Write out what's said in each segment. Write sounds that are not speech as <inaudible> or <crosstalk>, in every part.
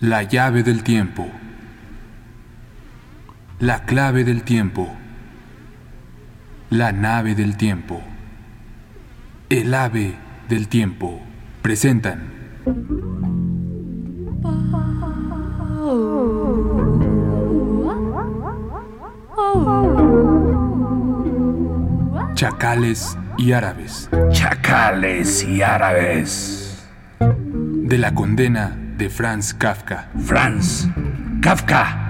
La llave del tiempo. La clave del tiempo. La nave del tiempo. El ave del tiempo. Presentan. Chacales y árabes. Chacales y árabes. De la condena de Franz Kafka. Franz Kafka.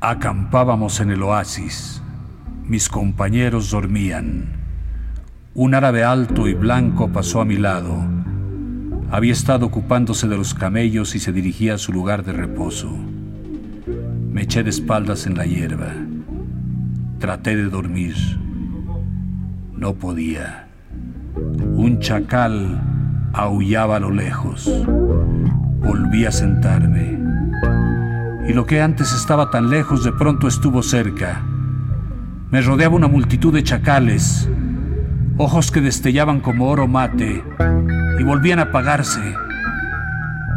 Acampábamos en el oasis. Mis compañeros dormían. Un árabe alto y blanco pasó a mi lado. Había estado ocupándose de los camellos y se dirigía a su lugar de reposo. Me eché de espaldas en la hierba. Traté de dormir. No podía. Un chacal aullaba a lo lejos. Volví a sentarme. Y lo que antes estaba tan lejos de pronto estuvo cerca. Me rodeaba una multitud de chacales, ojos que destellaban como oro mate y volvían a apagarse,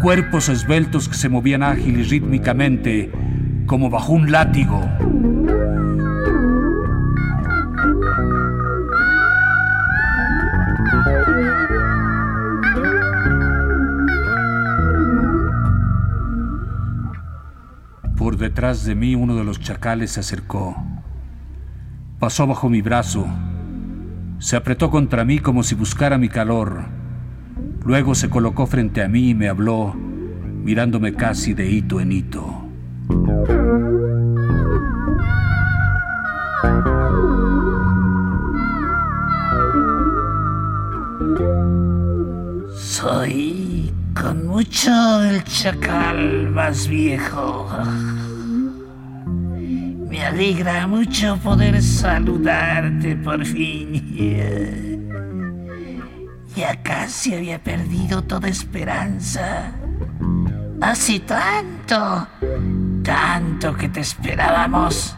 cuerpos esbeltos que se movían ágil y rítmicamente como bajo un látigo. Por detrás de mí uno de los chacales se acercó. Pasó bajo mi brazo. Se apretó contra mí como si buscara mi calor. Luego se colocó frente a mí y me habló, mirándome casi de hito en hito. Soy con mucho el chacal más viejo. Me alegra mucho poder saludarte por fin. Ya casi había perdido toda esperanza. Hace tanto, tanto que te esperábamos.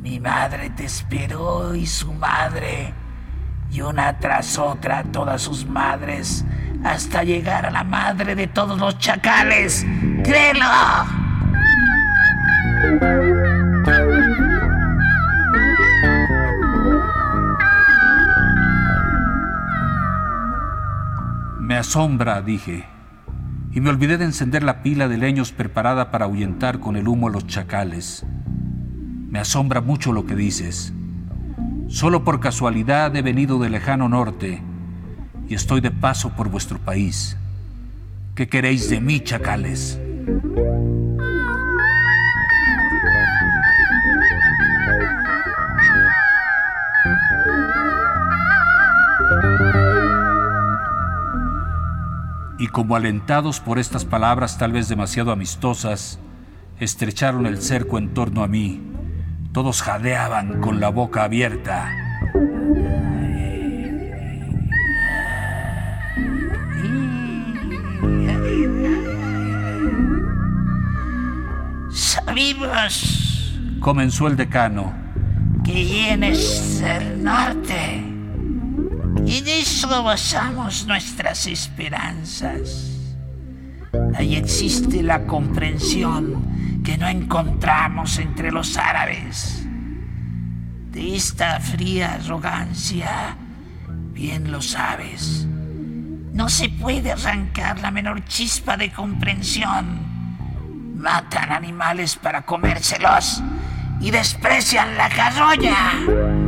Mi madre te esperó y su madre, y una tras otra todas sus madres, hasta llegar a la madre de todos los chacales. ¡Créelo! Me asombra, dije, y me olvidé de encender la pila de leños preparada para ahuyentar con el humo a los chacales. Me asombra mucho lo que dices. Solo por casualidad he venido del lejano norte y estoy de paso por vuestro país. ¿Qué queréis de mí, chacales? Y como alentados por estas palabras tal vez demasiado amistosas, estrecharon el cerco en torno a mí. Todos jadeaban con la boca abierta. Sabimos Comenzó el decano. que vienes del norte. En eso basamos nuestras esperanzas. Ahí existe la comprensión que no encontramos entre los árabes. De esta fría arrogancia, bien lo sabes, no se puede arrancar la menor chispa de comprensión. Matan animales para comérselos y desprecian la carroña.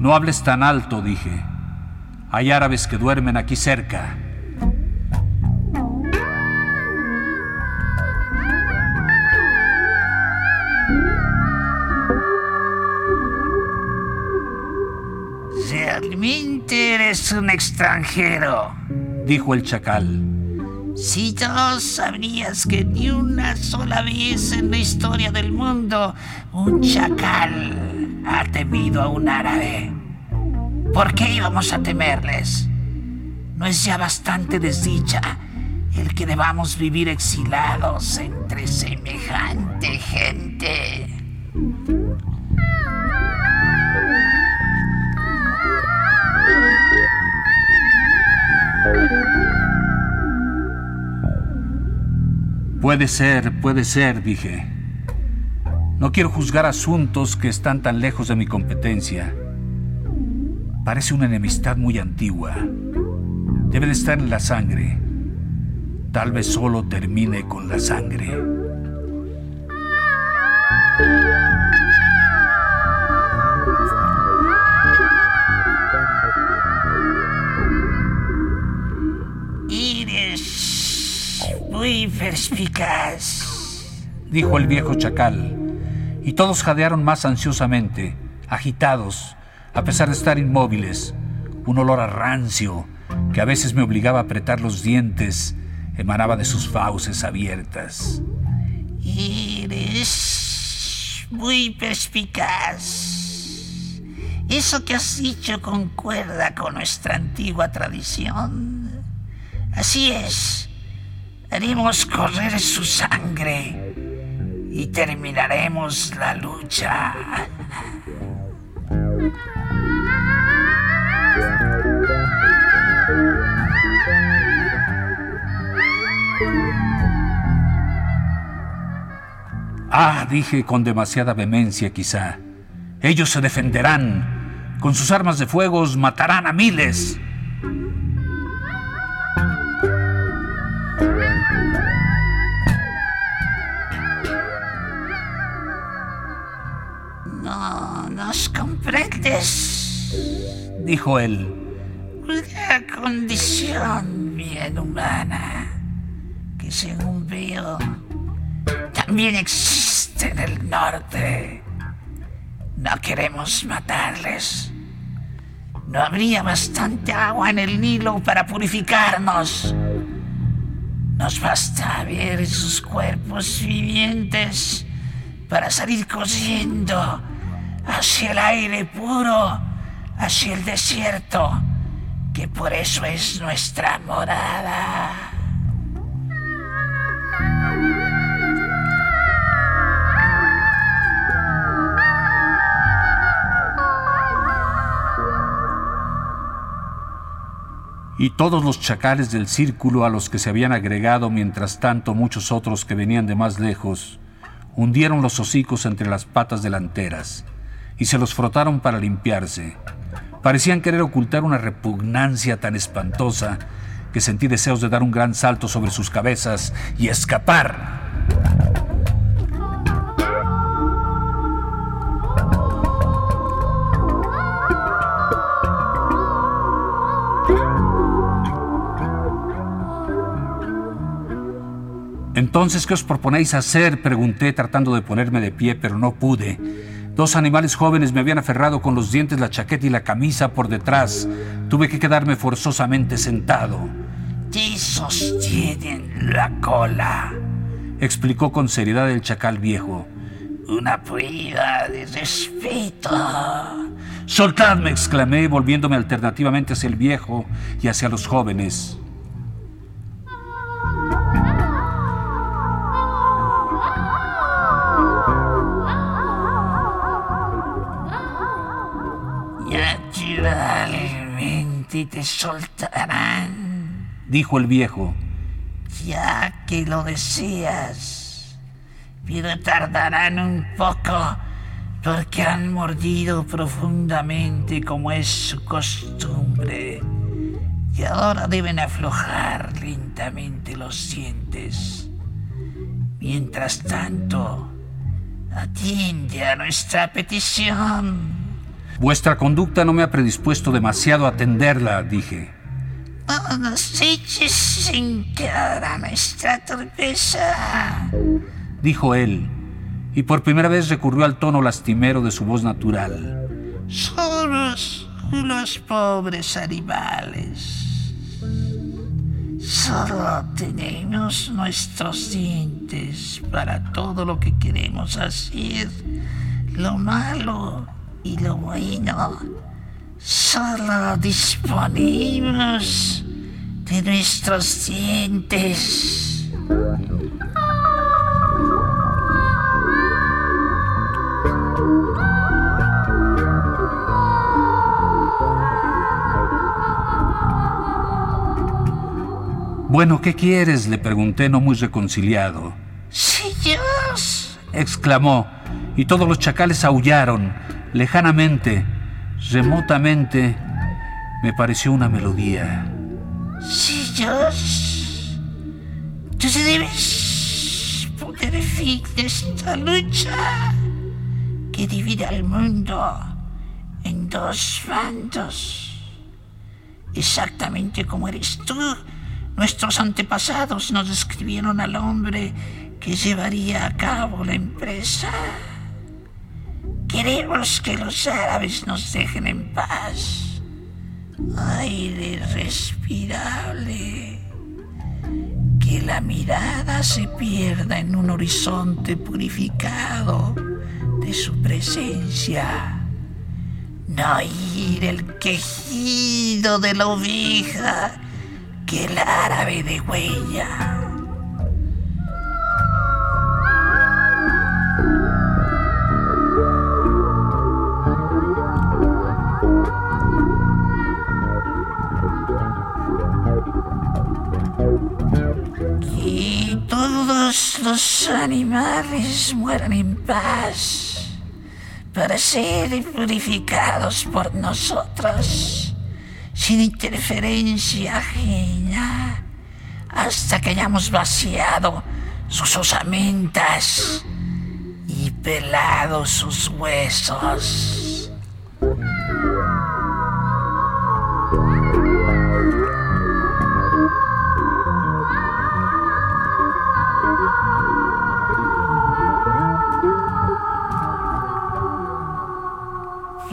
No hables tan alto, dije. Hay árabes que duermen aquí cerca. Realmente eres un extranjero. dijo el chacal. Si no sabrías que ni una sola vez en la historia del mundo un chacal ha temido a un árabe. ¿Por qué íbamos a temerles? ¿No es ya bastante desdicha el que debamos vivir exilados entre semejante gente? Puede ser, puede ser, dije. No quiero juzgar asuntos que están tan lejos de mi competencia. Parece una enemistad muy antigua. Debe de estar en la sangre. Tal vez solo termine con la sangre. Eres muy perspicaz, dijo el viejo chacal, y todos jadearon más ansiosamente, agitados, a pesar de estar inmóviles. Un olor a rancio, que a veces me obligaba a apretar los dientes, emanaba de sus fauces abiertas. Eres muy perspicaz. Eso que has dicho concuerda con nuestra antigua tradición. Así es. Haremos correr su sangre y terminaremos la lucha. Ah, dije con demasiada vehemencia quizá. Ellos se defenderán. Con sus armas de fuego matarán a miles. <laughs> dijo él. Una condición bien humana que según veo también existe en el norte. No queremos matarles. No habría bastante agua en el Nilo para purificarnos. Nos basta ver sus cuerpos vivientes para salir corriendo hacia el aire puro, hacia el desierto, que por eso es nuestra morada. y todos los chacales del círculo a los que se habían agregado mientras tanto muchos otros que venían de más lejos, hundieron los hocicos entre las patas delanteras y se los frotaron para limpiarse. Parecían querer ocultar una repugnancia tan espantosa que sentí deseos de dar un gran salto sobre sus cabezas y escapar. Entonces, ¿qué os proponéis hacer? Pregunté tratando de ponerme de pie, pero no pude. Dos animales jóvenes me habían aferrado con los dientes la chaqueta y la camisa por detrás. Tuve que quedarme forzosamente sentado. Sostienen la cola, explicó con seriedad el chacal viejo. Una prueba de respeto. Soltadme, exclamé, volviéndome alternativamente hacia el viejo y hacia los jóvenes. Te soltarán, dijo el viejo. Ya que lo deseas, pero tardarán un poco porque han mordido profundamente como es su costumbre y ahora deben aflojar lentamente los dientes. Mientras tanto, atiende a nuestra petición. Vuestra conducta no me ha predispuesto demasiado a atenderla, dije. No nos eches sin cara nuestra torpeza, dijo él, y por primera vez recurrió al tono lastimero de su voz natural. Somos los pobres animales. Solo tenemos nuestros dientes para todo lo que queremos hacer. Lo malo y lo bueno Solo disponemos de nuestros dientes. Bueno, ¿qué quieres? le pregunté no muy reconciliado. ¡Sí, Dios! exclamó, y todos los chacales aullaron, lejanamente, remotamente, me pareció una melodía. ¡Sí, Dios! Tú debes poner fin a esta lucha que divide al mundo en dos bandos. Exactamente como eres tú Nuestros antepasados nos describieron al hombre que llevaría a cabo la empresa. Queremos que los árabes nos dejen en paz. Aire respirable. Que la mirada se pierda en un horizonte purificado de su presencia. No oír el quejido de la oveja que el árabe de huella. Los animales mueran en paz para ser purificados por nosotros sin interferencia ajena, hasta que hayamos vaciado sus osamentas y pelado sus huesos.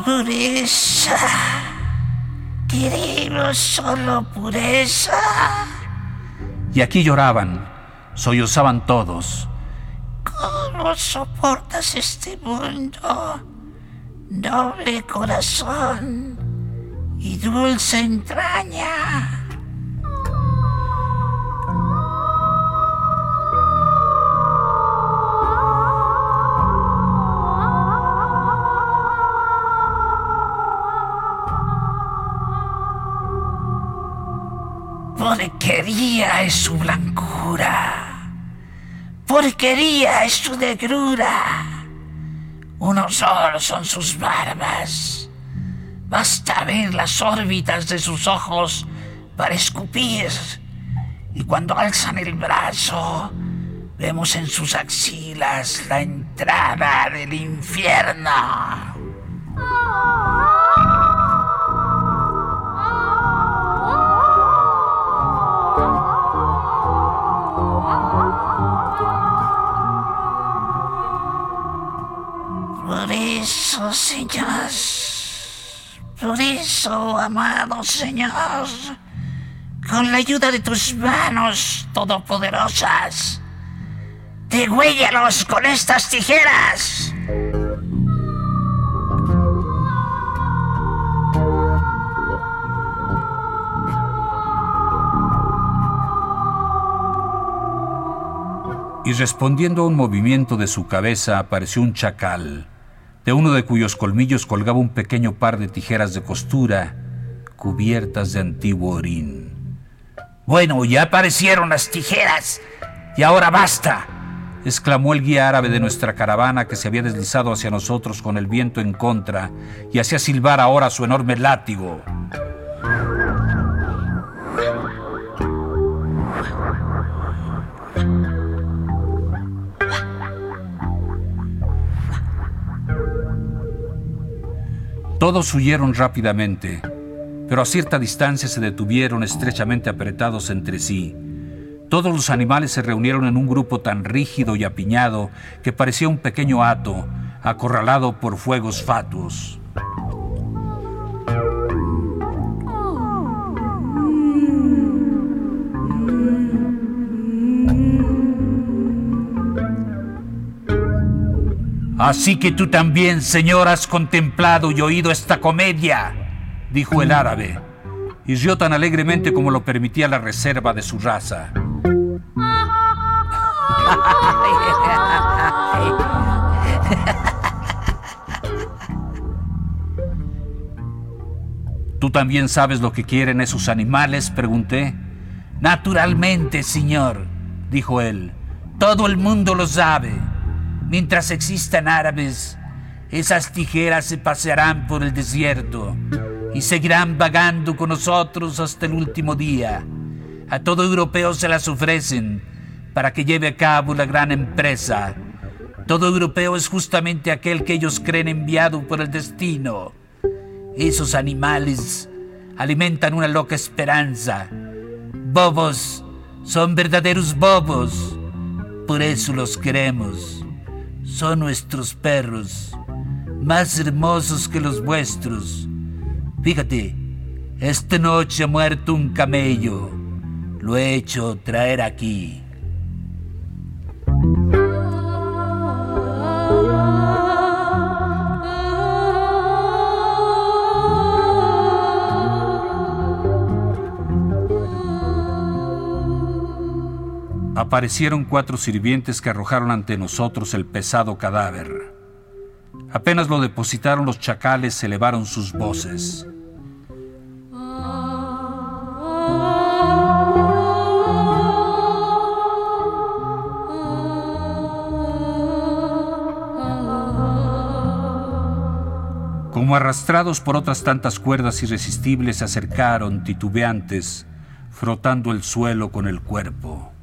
Pureza. Queremos solo pureza. Y aquí lloraban, sollozaban todos. ¿Cómo soportas este mundo? Noble corazón y dulce entraña. Es su blancura. Porquería es su negrura. Un horror son sus barbas. Basta ver las órbitas de sus ojos para escupir. Y cuando alzan el brazo, vemos en sus axilas la entrada del infierno. Eso, Señor, por eso, amado Señor, con la ayuda de tus manos todopoderosas, degüéllalos con estas tijeras. Y respondiendo a un movimiento de su cabeza apareció un chacal, de uno de cuyos colmillos colgaba un pequeño par de tijeras de costura cubiertas de antiguo orín. Bueno, ya aparecieron las tijeras. Y ahora basta. exclamó el guía árabe de nuestra caravana que se había deslizado hacia nosotros con el viento en contra y hacía silbar ahora su enorme látigo. Todos huyeron rápidamente, pero a cierta distancia se detuvieron estrechamente apretados entre sí. Todos los animales se reunieron en un grupo tan rígido y apiñado que parecía un pequeño hato acorralado por fuegos fatuos. Así que tú también, Señor, has contemplado y oído esta comedia. dijo el árabe, y rió tan alegremente como lo permitía la reserva de su raza. <laughs> ¿Tú también sabes lo que quieren esos animales? pregunté. Naturalmente, señor, dijo él. Todo el mundo lo sabe. Mientras existan árabes, esas tijeras se pasearán por el desierto y seguirán vagando con nosotros hasta el último día. A todo europeo se las ofrecen para que lleve a cabo la gran empresa. Todo europeo es justamente aquel que ellos creen enviado por el destino. Esos animales alimentan una loca esperanza. Bobos, son verdaderos bobos. Por eso los queremos. Son nuestros perros, más hermosos que los vuestros. Fíjate, esta noche ha muerto un camello. Lo he hecho traer aquí. Aparecieron cuatro sirvientes que arrojaron ante nosotros el pesado cadáver. Apenas lo depositaron los chacales elevaron sus voces. Como arrastrados por otras tantas cuerdas irresistibles se acercaron, titubeantes, frotando el suelo con el cuerpo.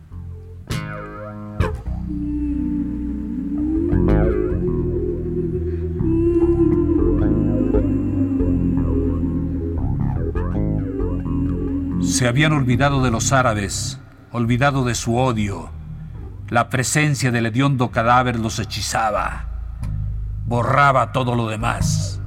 Habían olvidado de los árabes, olvidado de su odio. La presencia del hediondo cadáver los hechizaba, borraba todo lo demás.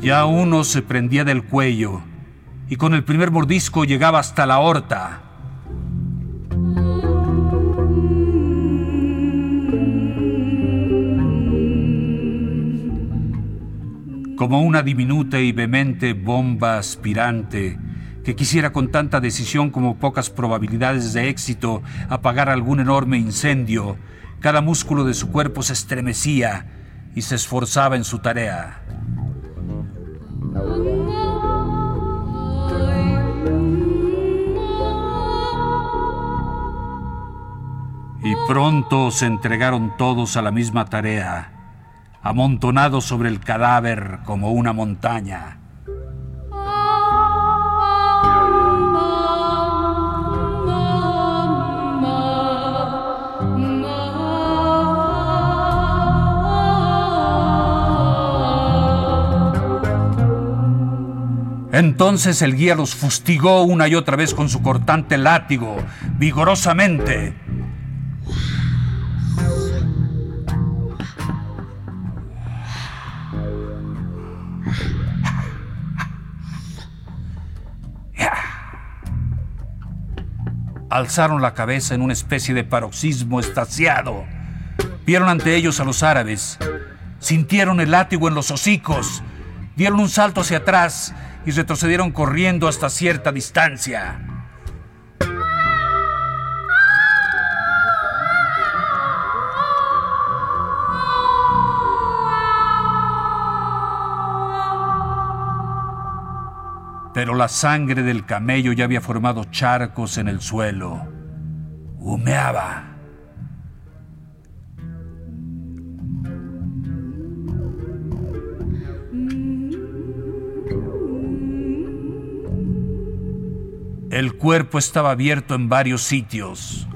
Ya uno se prendía del cuello y con el primer mordisco llegaba hasta la horta. Como una diminuta y vehemente bomba aspirante que quisiera con tanta decisión como pocas probabilidades de éxito apagar algún enorme incendio, cada músculo de su cuerpo se estremecía y se esforzaba en su tarea. Y pronto se entregaron todos a la misma tarea amontonado sobre el cadáver como una montaña. Entonces el guía los fustigó una y otra vez con su cortante látigo, vigorosamente. Alzaron la cabeza en una especie de paroxismo estaciado. Vieron ante ellos a los árabes, sintieron el látigo en los hocicos, dieron un salto hacia atrás y retrocedieron corriendo hasta cierta distancia. Pero la sangre del camello ya había formado charcos en el suelo. Humeaba. El cuerpo estaba abierto en varios sitios.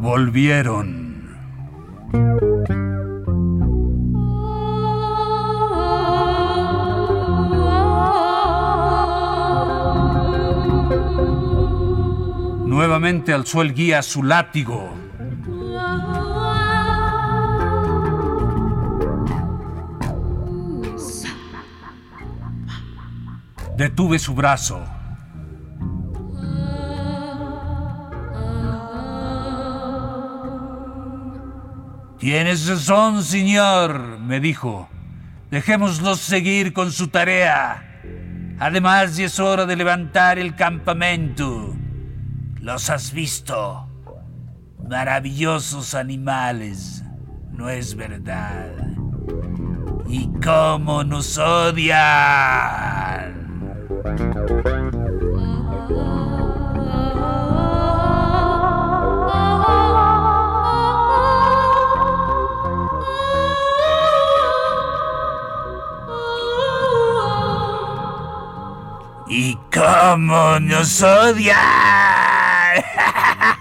Volvieron. Nuevamente alzó el guía su látigo. Detuve su brazo. Tienes razón, señor, me dijo. Dejémoslos seguir con su tarea. Además, ya es hora de levantar el campamento. Los has visto. Maravillosos animales. No es verdad. ¿Y cómo nos odian? ¿Y cómo nos odian? <laughs>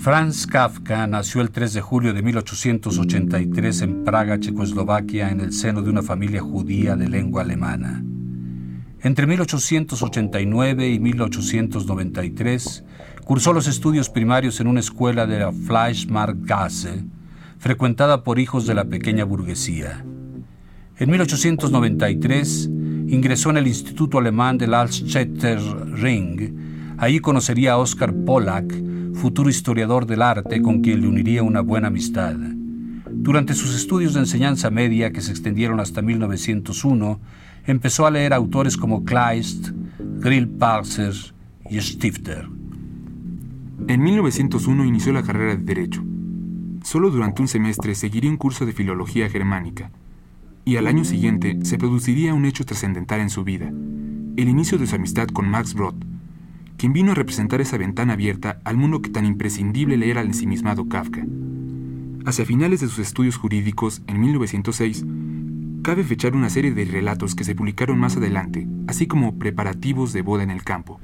Franz Kafka nació el 3 de julio de 1883 en Praga, Checoslovaquia, en el seno de una familia judía de lengua alemana. Entre 1889 y 1893 cursó los estudios primarios en una escuela de la Fleischmarktgasse, frecuentada por hijos de la pequeña burguesía. En 1893 ingresó en el Instituto Alemán del Altstädter Ring. Allí conocería a Oskar Pollack, futuro historiador del arte con quien le uniría una buena amistad. Durante sus estudios de enseñanza media, que se extendieron hasta 1901, empezó a leer autores como Kleist, Grillparzer y Stifter. En 1901 inició la carrera de Derecho. Solo durante un semestre seguiría un curso de filología germánica, y al año siguiente se produciría un hecho trascendental en su vida, el inicio de su amistad con Max Brod, quien vino a representar esa ventana abierta al mundo que tan imprescindible le era al ensimismado Kafka. Hacia finales de sus estudios jurídicos, en 1906, cabe fechar una serie de relatos que se publicaron más adelante, así como preparativos de boda en el campo.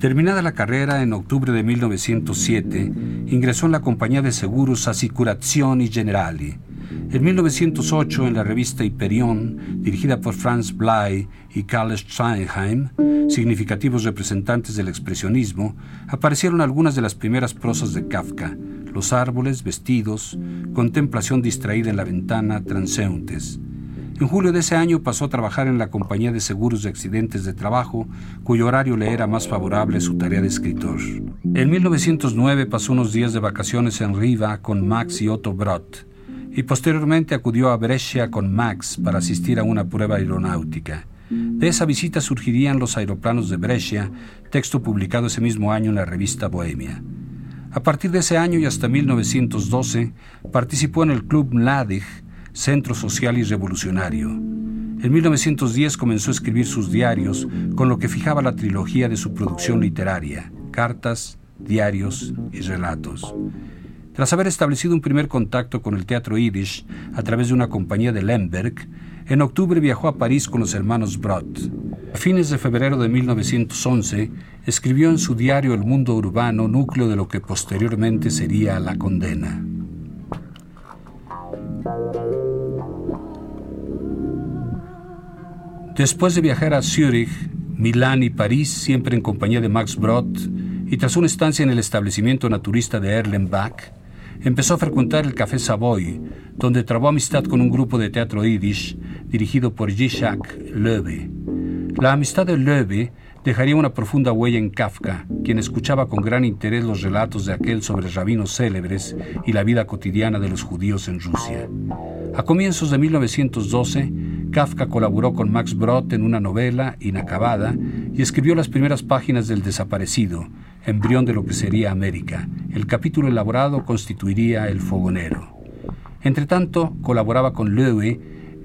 Terminada la carrera en octubre de 1907, ingresó en la compañía de seguros Assicurazioni Generali. En 1908, en la revista Hyperion, dirigida por Franz Blei y Karl Steinheim, significativos representantes del expresionismo, aparecieron algunas de las primeras prosas de Kafka, los árboles, vestidos, contemplación distraída en la ventana, transeúntes. En julio de ese año pasó a trabajar en la compañía de seguros de accidentes de trabajo, cuyo horario le era más favorable a su tarea de escritor. En 1909 pasó unos días de vacaciones en Riva con Max y Otto Brott, y posteriormente acudió a Brescia con Max para asistir a una prueba aeronáutica. De esa visita surgirían los aeroplanos de Brescia, texto publicado ese mismo año en la revista Bohemia. A partir de ese año y hasta 1912, participó en el Club Mladich, Centro Social y Revolucionario. En 1910 comenzó a escribir sus diarios, con lo que fijaba la trilogía de su producción literaria, cartas, diarios y relatos. Tras haber establecido un primer contacto con el teatro yiddish a través de una compañía de Lemberg, en octubre viajó a París con los hermanos Brott. A fines de febrero de 1911, escribió en su diario El Mundo Urbano, núcleo de lo que posteriormente sería La Condena. Después de viajar a Zúrich, Milán y París, siempre en compañía de Max Brott, y tras una estancia en el establecimiento naturista de Erlenbach, empezó a frecuentar el Café Savoy, donde trabó amistad con un grupo de teatro yiddish dirigido por Zizek Loewe. La amistad de Loewe dejaría una profunda huella en Kafka, quien escuchaba con gran interés los relatos de aquel sobre rabinos célebres y la vida cotidiana de los judíos en Rusia. A comienzos de 1912, Kafka colaboró con Max Brod en una novela inacabada y escribió las primeras páginas del Desaparecido, embrión de lo que sería América. El capítulo elaborado constituiría El Fogonero. Entretanto, colaboraba con Louis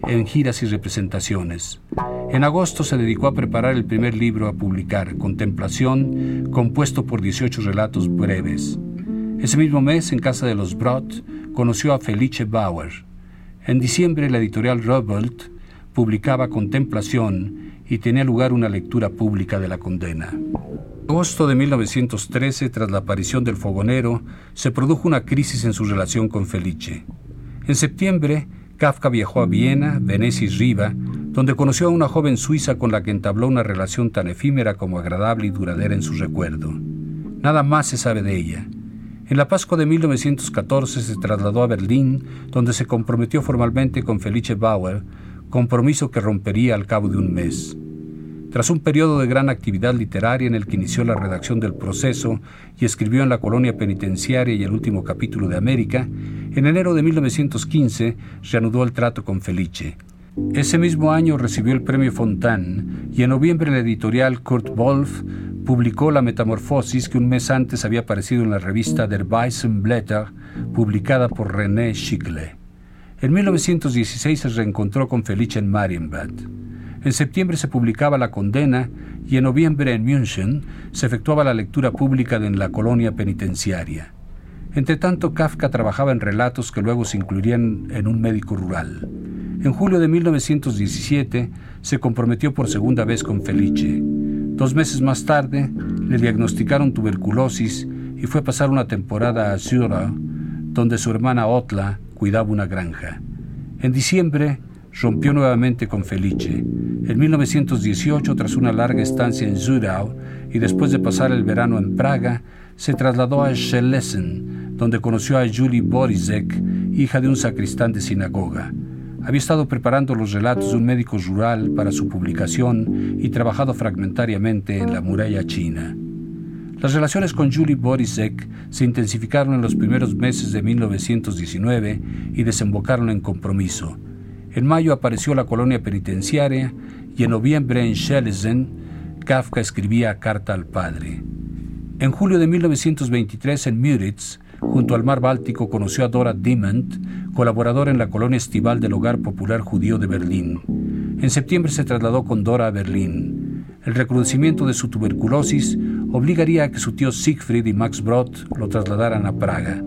en giras y representaciones. En agosto se dedicó a preparar el primer libro a publicar, Contemplación, compuesto por 18 relatos breves. Ese mismo mes, en casa de los Brott, conoció a Felice Bauer. En diciembre, la editorial Robolt publicaba Contemplación y tenía lugar una lectura pública de la condena. Agosto de 1913, tras la aparición del fogonero, se produjo una crisis en su relación con Felice. En septiembre, Kafka viajó a Viena, Venecia y Riva, donde conoció a una joven suiza con la que entabló una relación tan efímera como agradable y duradera en su recuerdo. Nada más se sabe de ella. En la Pascua de 1914 se trasladó a Berlín, donde se comprometió formalmente con Felice Bauer, compromiso que rompería al cabo de un mes. Tras un periodo de gran actividad literaria en el que inició la redacción del proceso y escribió en la colonia penitenciaria y el último capítulo de América, en enero de 1915 reanudó el trato con Felice. Ese mismo año recibió el premio Fontane y en noviembre la editorial Kurt Wolf publicó La Metamorfosis que un mes antes había aparecido en la revista Der Weißen Blätter, publicada por René Schickle. En 1916 se reencontró con Felice en Marienbad. En septiembre se publicaba La Condena y en noviembre en München se efectuaba la lectura pública en la colonia penitenciaria. Entretanto, Kafka trabajaba en relatos que luego se incluirían en un médico rural. En julio de 1917 se comprometió por segunda vez con Felice. Dos meses más tarde le diagnosticaron tuberculosis y fue a pasar una temporada a Zura, donde su hermana Otla cuidaba una granja. En diciembre rompió nuevamente con Felice. En 1918, tras una larga estancia en Zurau y después de pasar el verano en Praga, se trasladó a Schlesien, donde conoció a Julie Borisek, hija de un sacristán de sinagoga. Había estado preparando los relatos de un médico rural para su publicación y trabajado fragmentariamente en la muralla china. Las relaciones con Julie Borisek se intensificaron en los primeros meses de 1919 y desembocaron en compromiso. En mayo apareció la colonia penitenciaria y en noviembre en Schlesien Kafka escribía Carta al Padre. En julio de 1923 en Müritz, junto al mar Báltico, conoció a Dora Diment, colaboradora en la colonia estival del Hogar Popular Judío de Berlín. En septiembre se trasladó con Dora a Berlín. El recrudecimiento de su tuberculosis obligaría a que su tío Siegfried y Max Brod lo trasladaran a Praga.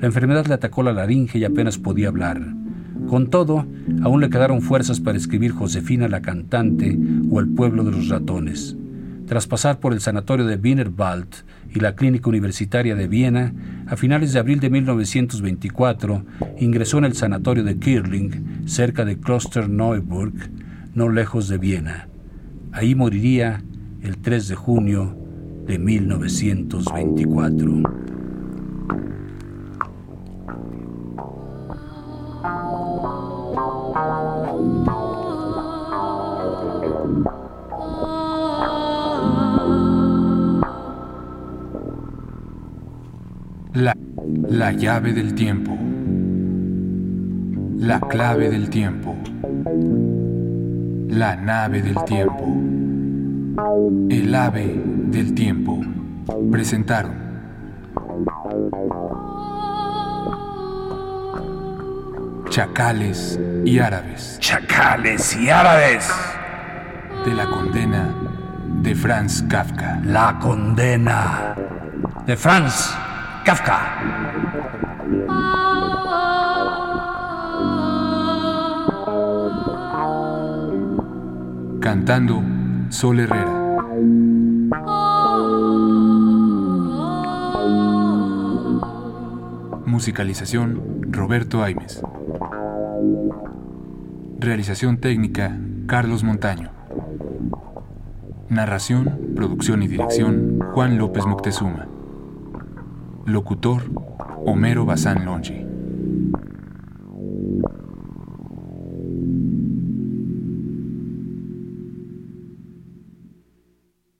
La enfermedad le atacó la laringe y apenas podía hablar. Con todo, aún le quedaron fuerzas para escribir Josefina la cantante o El pueblo de los ratones. Tras pasar por el sanatorio de Wienerwald y la clínica universitaria de Viena, a finales de abril de 1924 ingresó en el sanatorio de Kirling, cerca de Klosterneuburg, no lejos de Viena. Ahí moriría el 3 de junio de 1924. La, la llave del tiempo. La clave del tiempo. La nave del tiempo. El ave del tiempo. Presentaron. Chacales y árabes. Chacales y árabes. De la condena de Franz Kafka. La condena de Franz Kafka. Cantando Sol Herrera. Musicalización Roberto Aimes. Realización técnica Carlos Montaño. Narración, producción y dirección Juan López Moctezuma. Locutor Homero Bazán Longi.